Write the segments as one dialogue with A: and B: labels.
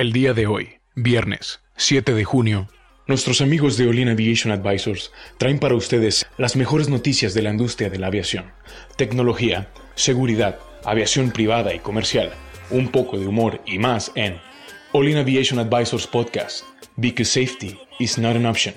A: El día de hoy, viernes 7 de junio, nuestros amigos de Olin Aviation Advisors traen para ustedes las mejores noticias de la industria de la aviación, tecnología, seguridad, aviación privada y comercial, un poco de humor y más en Olin Aviation Advisors Podcast, because safety is not an option.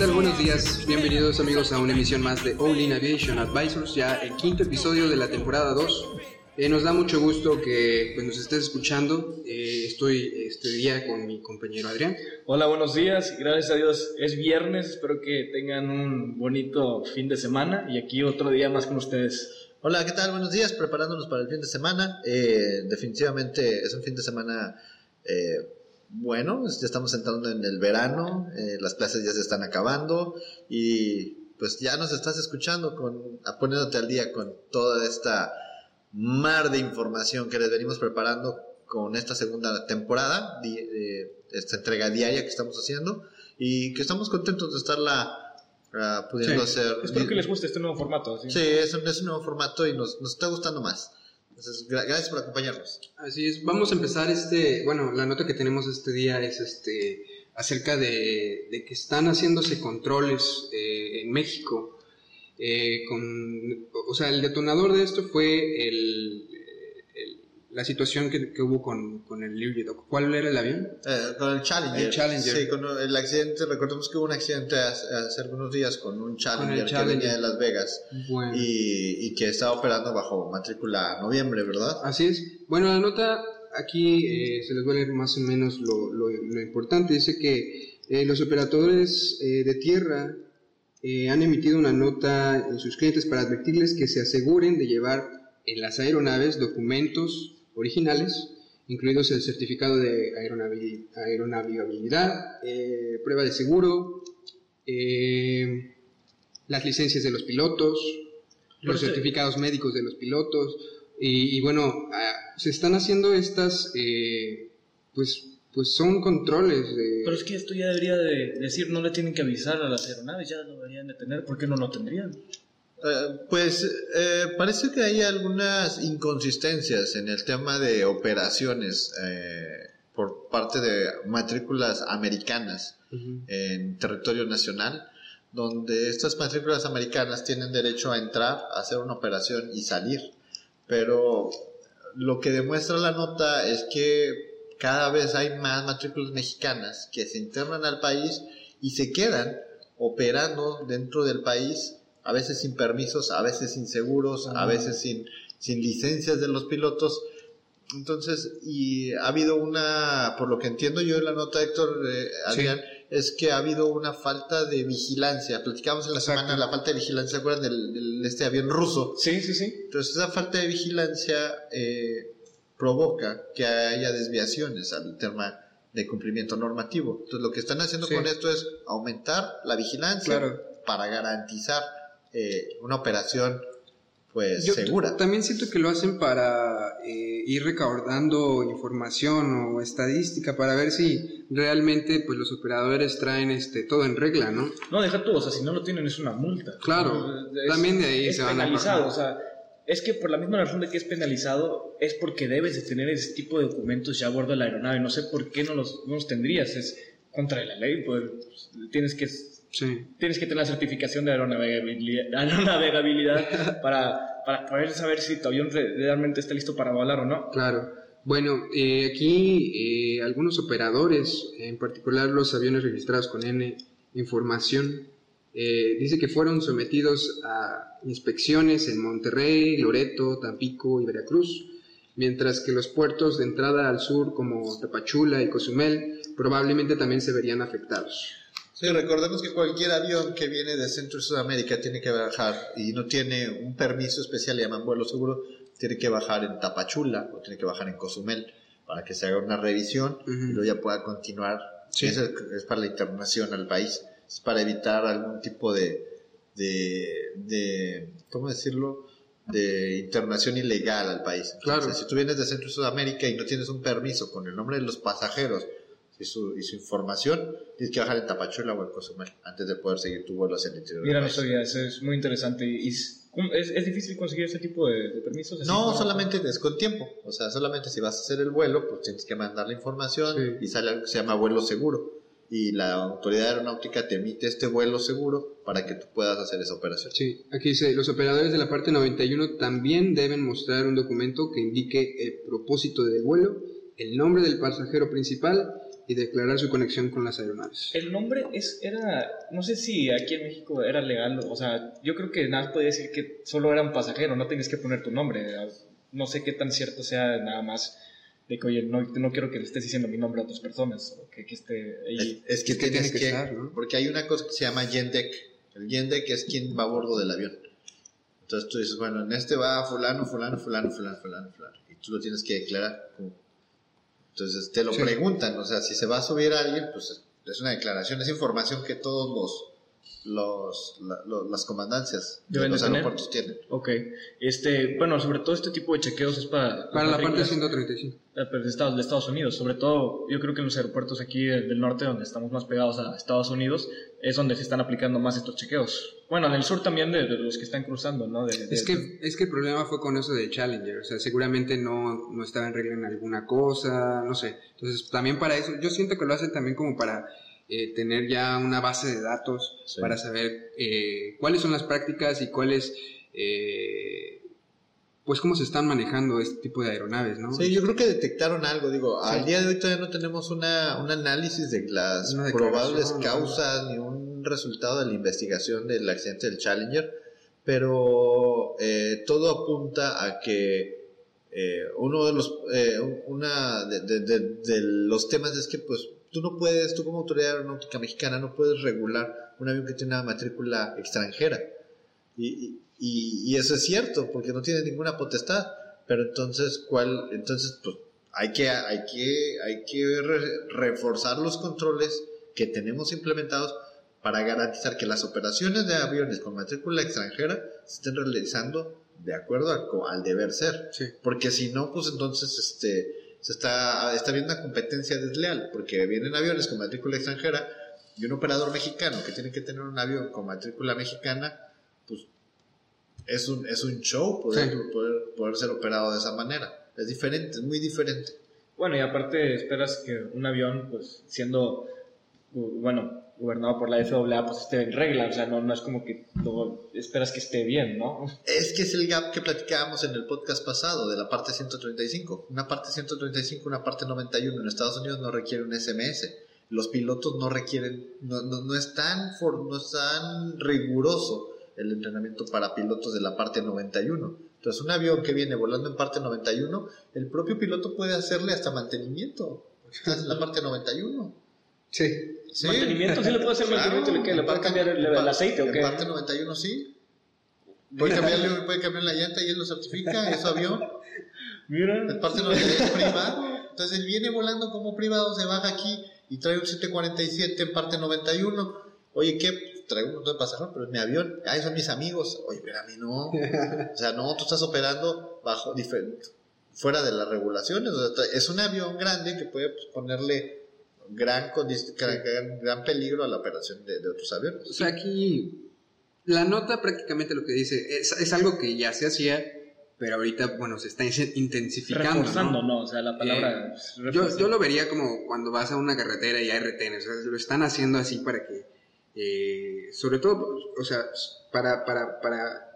B: Buenos días, bienvenidos amigos a una emisión más de All In Aviation Advisors, ya el quinto episodio de la temporada 2. Eh, nos da mucho gusto que pues, nos estés escuchando. Eh, estoy este día con mi compañero Adrián.
C: Hola, buenos días. Gracias a Dios es viernes. Espero que tengan un bonito fin de semana y aquí otro día más con ustedes.
D: Hola, ¿qué tal? Buenos días. Preparándonos para el fin de semana. Eh, definitivamente es un fin de semana bueno, ya estamos entrando en el verano, eh, las clases ya se están acabando y pues ya nos estás escuchando, con, poniéndote al día con toda esta mar de información que les venimos preparando con esta segunda temporada, esta entrega diaria que estamos haciendo y que estamos contentos de estarla uh, pudiendo hacer.
C: Espero que les guste este nuevo formato.
D: Sí, es, un, es un nuevo formato y nos, nos está gustando más gracias por acompañarnos.
B: Así es, vamos a empezar este, bueno, la nota que tenemos este día es este acerca de, que están haciéndose controles eh, en México. Eh, o sea, el detonador de esto fue el, la situación que, que hubo con, con el Learjet. ¿Cuál era el avión?
D: Eh, con el Challenger.
B: El Challenger.
D: Sí, con el accidente, recordemos que hubo un accidente hace, algunos días con un Challenger, que venía de Las Vegas y, y, que estaba operando bajo matrícula noviembre, ¿verdad?
B: Así es. Bueno, la nota aquí eh, se les va a leer más o menos lo, lo, lo importante. Dice que eh, los operadores de tierra han emitido una nota en sus clientes para advertirles que se aseguren de llevar en las aeronaves documentos originales, incluidos el certificado de aeronavegabilidad, eh, prueba de seguro, eh, las licencias de los pilotos, los certificados médicos de los pilotos, y, bueno, ah, se están haciendo estas, eh, pues, pues son controles de...
C: Pero es que esto ya debería de decir, no le tienen que avisar a las aeronaves, ya lo deberían de tener, ¿por qué no lo tendrían?
D: Eh, pues eh, parece que hay algunas inconsistencias en el tema de operaciones eh, por parte de matrículas americanas en territorio nacional, donde estas matrículas americanas tienen derecho a entrar, a hacer una operación y salir. Pero lo que demuestra la nota es que cada vez hay más matrículas mexicanas que se internan al país y se quedan operando dentro del país a veces sin permisos, a veces sin seguros, a veces sin, sin licencias de los pilotos. Entonces, y ha habido una, por lo que entiendo yo en la nota, Héctor, eh, Adrián, es que ha habido una falta de vigilancia. Platicamos en la semana la falta de vigilancia, ¿se acuerdan del, este avión ruso?
C: Sí, sí, sí.
D: Entonces, esa falta de vigilancia eh, provoca que haya desviaciones al tema de cumplimiento normativo. Entonces, lo que están haciendo con esto es aumentar la vigilancia para garantizar eh, una operación pues segura.
B: También siento que lo hacen para eh, ir recaudando información o estadística para ver si realmente pues los operadores traen este todo en regla, ¿no?
C: No, deja todo, o sea, si no lo tienen es una multa.
B: Claro, también de ahí se van
C: penalizado, o sea, es que por la misma razón de que es penalizado es porque debes de tener ese tipo de documentos ya a bordo de la aeronave, no sé por qué no los, no los tendrías, es contra la ley, pues tienes que Tienes que tener la certificación de aeronavegabilidad, para, para poder saber si tu avión realmente está listo para volar o no.
B: Claro. Bueno, eh, aquí eh, algunos operadores, en particular los aviones registrados con N información, eh, dice que fueron sometidos a inspecciones en Monterrey, Loreto, Tampico y Veracruz, mientras que los puertos de entrada al sur como Tapachula y Cozumel probablemente también se verían afectados.
D: Sí, recordemos que cualquier avión que viene de Centro y Sudamérica tiene que bajar y no tiene un permiso especial, le llaman vuelo seguro, tiene que bajar en Tapachula o tiene que bajar en Cozumel para que se haga una revisión y luego ya pueda continuar. Eso es, para la internación al país, es para evitar algún tipo de, de, de ¿cómo decirlo? de internación ilegal al país.
B: claro.
D: Si tú vienes de Centro y Sudamérica y no tienes un permiso con el nombre de los pasajeros y su, y su información, tienes que bajar en Tapachula o en Cozumel antes de poder seguir tu vuelo hacia el interior.
C: Mira, no sabía, eso es muy interesante. ¿Y es, es, es difícil conseguir ese tipo de, de permisos?
D: No,
C: como-
D: solamente es con tiempo. O sea, solamente si vas a hacer el vuelo, pues tienes que mandar la información
B: Sí.
D: y sale algo que se llama vuelo seguro. Y la autoridad aeronáutica te emite este vuelo seguro para que tú puedas hacer esa operación.
B: Sí, aquí dice, los operadores de la parte 91 también deben mostrar un documento que indique el propósito del vuelo, el nombre del pasajero principal y declarar su conexión con las aeronaves.
C: El nombre es, era, no sé si aquí en México era legal, o sea, yo creo que nada podía decir que solo era un pasajero, no tenías que poner tu nombre. No sé qué tan cierto sea nada más de que, oye, no, no quiero que le estés diciendo mi nombre a otras personas, o que, que esté ahí.
D: Es, es que
B: Es que
D: tienes
B: tiene que
D: que,
B: estar, ¿no?
D: porque hay una cosa que se llama Yendec. El Yendec es quien va a bordo del avión. Entonces tú dices, bueno, en este va fulano, fulano, fulano, fulano, fulano, fulano. Y tú lo tienes que declarar. como- Entonces te lo
B: Sí.
D: preguntan, o sea, si se va a subir a alguien, pues es- es una declaración, es información que todos los, los, la- lo- las comandancias de
C: de
D: los
C: tener.
D: aeropuertos tienen.
C: Ok, este, bueno, sobre todo este tipo de chequeos es para...
B: Para la parte
C: matrículas,
B: 135.
C: eh, pues, de Estados, de Estados Unidos, sobre todo yo creo que en los aeropuertos aquí del, del norte, donde estamos más pegados a Estados Unidos, es donde se están aplicando más estos chequeos. Bueno, en el sur también de, de los que están cruzando, ¿no? De- de-
B: Es que, es que el problema fue con eso del Challenger, o sea, seguramente no, no estaba en regla en alguna cosa, no sé. Entonces, también para eso, yo siento que lo hacen también como para eh, tener ya una base de datos,
D: Sí.
B: para saber eh, cuáles son las prácticas y cuáles, eh, pues cómo se están manejando este tipo de aeronaves, ¿no?
D: Sí, yo creo que detectaron algo, digo, al día de hoy todavía no tenemos una, un análisis de las probables causas ni un resultado de la investigación del accidente del Challenger, pero eh, todo apunta a que eh, uno de los eh, una de, de- de- de los temas es que pues tú no puedes, tú como autoridad aeronáutica mexicana no puedes regular un avión que tiene una matrícula extranjera. Y, y- eso es cierto, porque no tiene ninguna potestad. Pero entonces, ¿cuál? Entonces, pues hay que, hay que, hay que re- reforzar los controles que tenemos implementados para garantizar que las operaciones de aviones con matrícula extranjera se estén realizando de acuerdo al, co- al deber ser.
B: Sí.
D: Porque si no, pues entonces este, se está, está habiendo una competencia desleal, porque vienen aviones con matrícula extranjera y un operador mexicano que tiene que tener un avión con matrícula mexicana, pues es un, es un show poder,
B: Sí.
D: poder, poder ser operado de esa manera. Es diferente, es muy diferente.
C: Bueno, y aparte esperas que un avión, pues siendo, bueno, gobernado por la FAA, pues esté en regla, o sea, no, no es como que lo esperas que esté bien, ¿no?
D: Es que es el gap que platicábamos en el podcast pasado de la parte 135. Una parte 135, una parte 91 en Estados Unidos no requiere un SMS. Los pilotos no requieren, no, no, no es tan for- no es tan riguroso el entrenamiento para pilotos de la parte 91. Entonces, un avión que viene volando en parte 91, el propio piloto puede hacerle hasta mantenimiento. Estás en la parte 91.
B: Sí.
D: Sí.
C: Mantenimiento, sí le puede hacer mantenimiento, ¿le qué? ¿Le cambiar el- aceite o
D: en
C: qué?
D: parte 91 sí. Puede cambiarle, puede cambiar la llanta y él lo certifica, es su avión.
C: Mira.
D: El parte 91 es privado. Entonces él viene volando como privado, se baja aquí y trae un 747 en parte 91. Oye, ¿qué? Traigo un montón de pasajeros, pero es mi avión. Ah, son mis amigos. Oye, pero a mí no. O sea, no, tú estás operando bajo diferente, fuera de las regulaciones. O sea, es un avión grande que puede pues, ponerle gran, condi- gran, gran- gran peligro a la operación de, de otros aviones.
B: O sea, aquí la nota prácticamente lo que dice es, es algo que ya se hacía, pero ahorita, bueno, se está in- intensificando.
C: Reforzando,
B: ¿no?
C: ¿no? O sea, la palabra...
B: Eh, Yo, yo lo vería como cuando vas a una carretera y hay retenes, o sea, lo están haciendo así para que, eh, sobre todo, o sea, para, para, para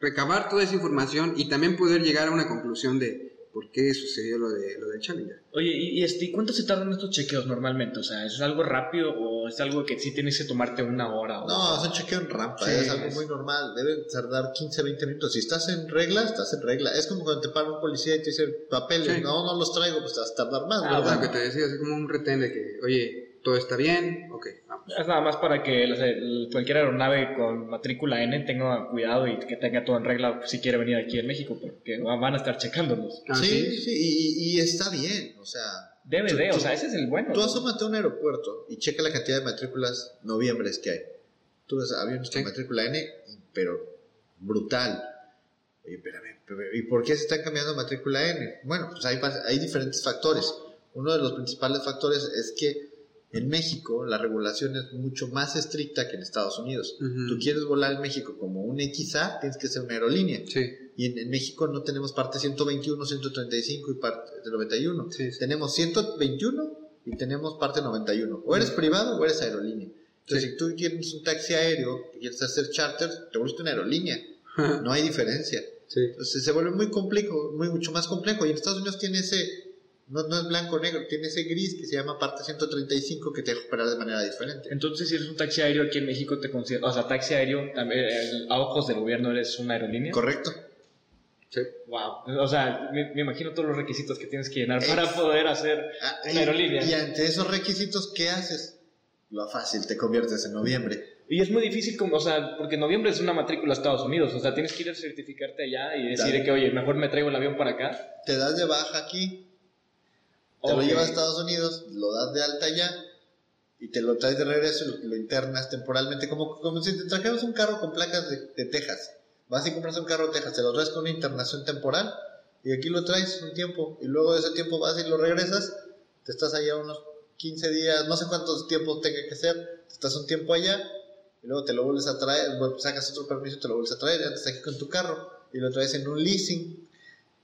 B: recabar toda esa información y también poder llegar a una conclusión de por qué sucedió lo de lo del Challenger.
C: Oye, ¿y, y este, ¿y cuánto se tardan estos chequeos normalmente? O sea, ¿es algo rápido o es algo que sí tienes que tomarte una hora? o-
D: No, es un chequeo en rampa,
B: Sí,
D: es algo
B: es-
D: muy normal. Debe tardar 15, 20 minutos. Si estás en regla, estás en regla. Es como cuando te para un policía y te dice papeles.
B: Sí.
D: No, no los traigo, pues te vas a tardar más,
C: Ah,
B: O sea,
D: ¿verdad?
B: que te decía, así como un retén de que, oye, todo está bien, ok, vamos.
C: Es nada más para que el- el- cualquier aeronave con matrícula N tenga cuidado y que tenga todo en regla si quiere venir aquí en México, porque va- van a estar checándonos.
B: Ah,
D: sí, sí, y, y está bien. O sea,
C: Debe de, o sea, ese es el bueno.
D: tú asómate a un aeropuerto y checa la cantidad de matrículas noviembres que hay. Tú ves aviones con
B: Sí.
D: matrícula N, pero brutal. Oye, espérame, ¿y por qué se están cambiando matrícula N? Bueno, pues hay, hay diferentes factores. Uno de los principales factores es que En México la regulación es mucho más estricta que en Estados Unidos.
B: Ujú.
D: Tú quieres volar en México como un XA, tienes que ser una aerolínea.
B: Sí,
D: Y en, en México no tenemos parte 121, 135 y parte de 91.
B: Sí, sí.
D: Tenemos 121 y tenemos parte 91. O eres privado o eres aerolínea. Entonces, si tú tienes un taxi aéreo quieres hacer charter, te vuelves una aerolínea. No hay diferencia. Entonces se vuelve muy complejo, muy, mucho más complejo. Y en Estados Unidos tiene ese, no, no es blanco-negro, tiene ese gris que se llama parte 135 que te deja operar de manera diferente.
C: Entonces, si eres un taxi aéreo aquí en México, te consideras, o sea, taxi aéreo, también, eh, a ojos del gobierno eres una aerolínea.
D: Correcto.
B: sí.
C: Wow. O sea, me, me imagino todos los requisitos que tienes que llenar para poder hacer
D: Ah,
C: una aerolínea.
D: Y ante esos requisitos, ¿qué haces? Lo fácil, te conviertes en noviembre.
C: Y es muy difícil, como, o sea, porque en noviembre es una matrícula a Estados Unidos, o sea, tienes que ir a certificarte allá y decir que, oye, mejor me traigo el avión para acá.
D: Te das de baja aquí, te lo llevas a Estados Unidos, lo das de alta allá y te lo traes de regreso y lo, lo internas temporalmente, como, como si te trajeras un carro con placas de, de Texas. Vas y compras un carro de Texas, te lo traes con una internación temporal y aquí lo traes un tiempo y luego de ese tiempo vas y lo regresas, te estás allá unos 15 días, no sé cuántos tiempos tenga que ser, te estás un tiempo allá y luego te lo vuelves a traer, bueno, sacas otro permiso y te lo vuelves a traer, y antes aquí con tu carro y lo traes en un leasing.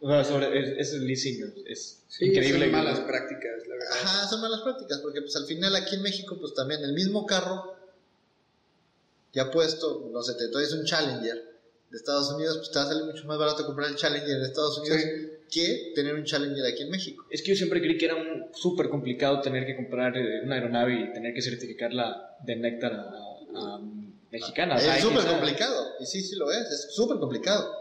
C: O sea, sobre, es, es el leasing, es
B: Sí,
C: increíble.
B: son malas prácticas, la verdad.
D: Ajá, son malas prácticas, porque pues al final aquí en México, pues también el mismo carro, ya puesto, no sé, te traes un Challenger de Estados Unidos, pues te va a salir mucho más barato comprar el Challenger en Estados Unidos que tener un Challenger aquí en México.
C: Es que yo siempre creí que era un- súper complicado tener que comprar eh, una aeronave y tener que certificarla de Néctar a, a- a mexicana.
D: es súper complicado, y sí, sí lo es, es súper complicado,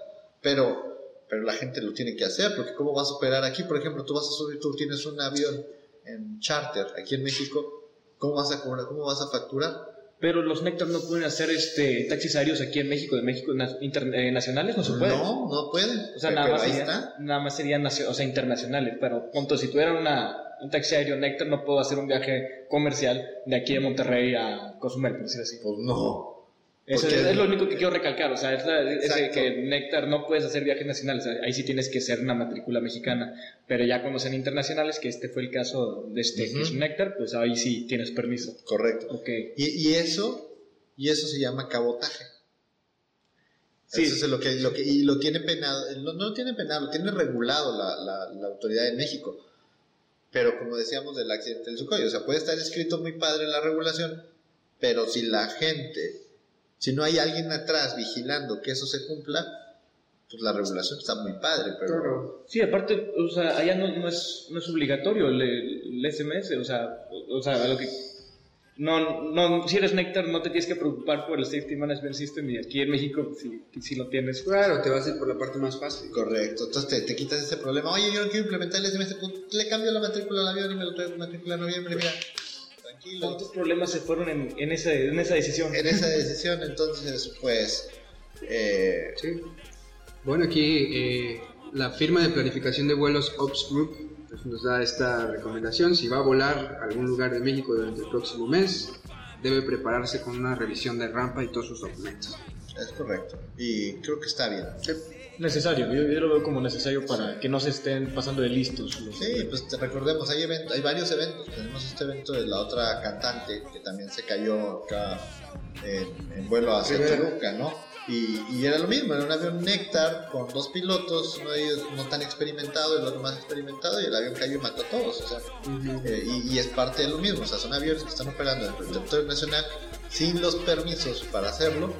D: pero, pero la gente lo tiene que hacer, porque ¿cómo vas a operar aquí? Por ejemplo, tú vas a subir, tú tienes un avión en charter aquí en México, ¿cómo vas a cobrar, cómo vas a facturar?
C: Pero los Néctar no pueden hacer este taxis aéreos aquí en México, de México eh, nacionales, no se puede.
D: No, no pueden.
C: O sea,
D: pero
C: nada más,
D: ahí
C: sería-
D: está.
C: nada más serían o sea, internacionales. Pero, punto, si tuviera una, un taxi aéreo Néctar, no puedo hacer un viaje comercial de aquí de Monterrey a Cozumel, por decir así.
D: Pues no.
C: Eso es, es lo único que quiero recalcar. O sea, es, la- es que Néctar no puedes hacer viajes nacionales. Ahí sí tienes que ser una matrícula mexicana. Pero ya cuando sean internacionales, que este fue el caso de este, que es
D: Ujú.
C: un Néctar, pues ahí sí tienes permiso.
D: Correcto.
C: Ok.
D: Y, y eso, y eso se llama cabotaje.
C: Sí.
D: Eso es lo que, lo que, y lo tiene penado, no, no lo tiene penado, lo tiene regulado la, la, la autoridad de México. Pero como decíamos del accidente del Sucoy, o sea, puede estar escrito muy padre en la regulación, pero si la gente, si no hay alguien atrás vigilando que eso se cumpla, pues la regulación está muy padre, pero
B: Claro.
C: Sí, aparte, o sea, allá no, no, es, no es obligatorio el, el SMS, o sea, o, o sea, lo que... No, no, si eres Néctar no te tienes que preocupar por el Safety Management System y aquí en México sí, sí lo tienes.
B: Claro, te vas a ir por la parte más fácil.
D: Correcto, entonces te, te quitas ese problema. Oye, yo no quiero implementar el SMS, pues le cambio la matrícula al avión y me lo traigo matrícula en noviembre, mira. Tranquilo.
C: ¿Cuántos problemas se fueron en, en, esa, en esa decisión?
D: En esa decisión, entonces, pues, eh,
B: Sí. Bueno, aquí eh, la firma de planificación de vuelos Ops Group pues, nos da esta recomendación. Si va a volar a algún lugar de México durante el próximo mes, debe prepararse con una revisión de rampa y todos sus documentos.
D: es correcto. Y creo que está bien.
C: Necesario, yo, yo lo veo como necesario para que no se estén pasando de listos. los-
D: Sí, pues te recordemos, hay, event- hay varios eventos. Tenemos este evento de la otra cantante que también se cayó acá en, en vuelo hacia. Toluca, ¿no? Y, y era lo mismo, era un avión Néctar con dos pilotos, uno de ellos no tan experimentado, el otro más experimentado, y el avión cayó y mató a todos. O sea, Eh, y, y es parte de lo mismo, o sea, son aviones que están operando dentro del territorio nacional sin los permisos para hacerlo,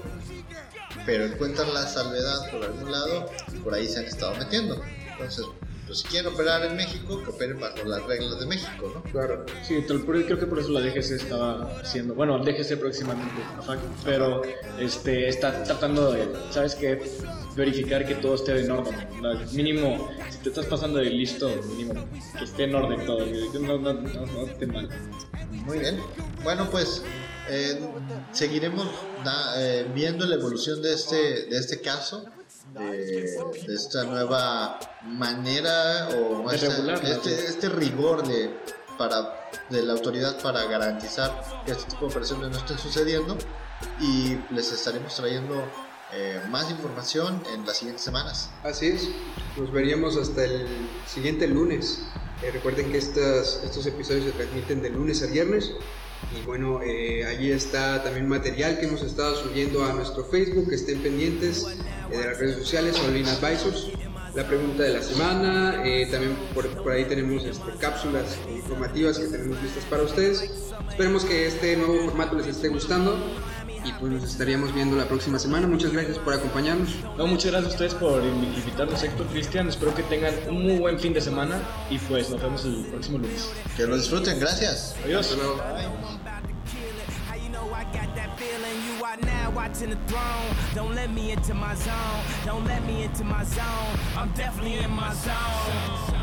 D: pero encuentran la salvedad por algún lado y por ahí se han estado metiendo. Entonces, pues si quieren operar en México, que operen bajo las reglas de México, ¿no?
B: Claro.
C: Sí, creo que por eso la DGC estaba haciendo, bueno, DGC próximamente, pero este, está tratando de, ¿sabes qué? Verificar que todo esté en orden. Mínimo, si te estás pasando de listo, mínimo que esté en orden todo, no, no, no, no esté mal.
D: Muy bien. Bueno, pues eh, seguiremos da- eh, viendo la evolución de este, de este caso, de, de esta nueva manera o
C: De
D: esta- este, este rigor de, para, de la autoridad para garantizar que este tipo de operaciones no estén sucediendo y les estaremos trayendo eh, más información en las siguientes semanas.
B: Así es. Nos veríamos hasta el siguiente lunes. Eh, recuerden que estas, estos episodios se transmiten de lunes a viernes. Y bueno, eh, allí está también material que hemos estado subiendo a nuestro Facebook. Estén pendientes de las redes sociales, Online Advisors. La pregunta de la semana, también por, por, ahí tenemos este, cápsulas informativas que tenemos listas para ustedes. Esperemos que este nuevo formato les esté gustando y pues nos estaríamos viendo la próxima semana. Muchas gracias por acompañarnos.
C: No, muchas gracias a ustedes por invitarnos, Héctor, Cristian. Espero que tengan un muy buen fin de semana y pues nos vemos el próximo lunes.
D: Que lo disfruten, gracias.
C: Adiós. Hasta luego. watching the throne. Don't let me into my zone. Don't let me into my zone. I'm definitely in my zone.